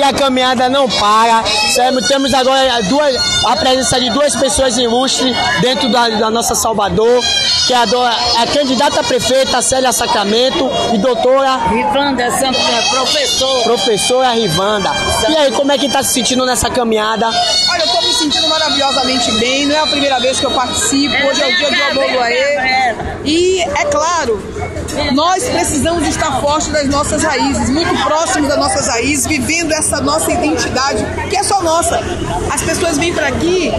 e a caminhada não para. Temos agora duas, a presença de duas pessoas ilustres dentro da, da nossa Salvador, que é a, do, a candidata a prefeita Célia Sacramento e doutora Rivanda Santos, professor. Professora Rivanda. E aí, como é que tá se sentindo nessa caminhada? Olha, eu tô me sentindo maravilhosamente bem, não é a primeira vez que eu participo, hoje é o dia do Abogoaê. E, é claro, nós precisamos estar fortes das nossas raízes, muito próximos das nossas raízes, vivendo essa nossa identidade, que é só nossa. As pessoas vêm para aqui,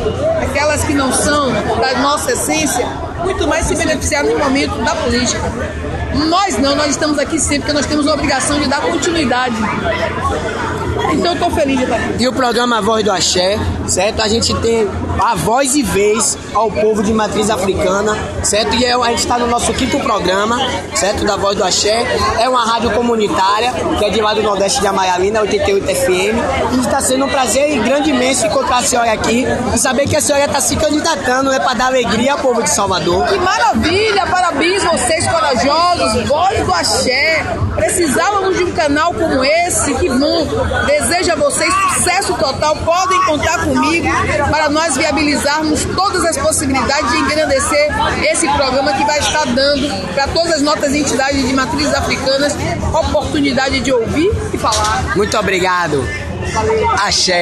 aquelas que não são da nossa essência, muito mais se beneficiar no momento da política. Nós não, nós estamos aqui sempre porque nós temos a obrigação de dar continuidade. Então eu tô feliz de estar aqui. E o programa Voz do Axé, certo? A gente tem a voz e vez ao povo de matriz africana, certo? E é, a gente está no nosso quinto programa, certo? Da Voz do Axé. É uma rádio comunitária, que é de lá do Nordeste de Amaralina, 88 FM. E está sendo um prazer e grande imenso encontrar a senhora aqui e saber que a senhora está se candidatando, né? Para dar alegria ao povo de Salvador. Que maravilha! Voz do Axé. Precisávamos de um canal como esse, que bom. Desejo a vocês sucesso total. Podem contar comigo para nós viabilizarmos todas as possibilidades de engrandecer esse programa que vai estar dando para todas as nossas entidades de matrizes africanas oportunidade de ouvir e falar. Muito obrigado. Valeu. Axé.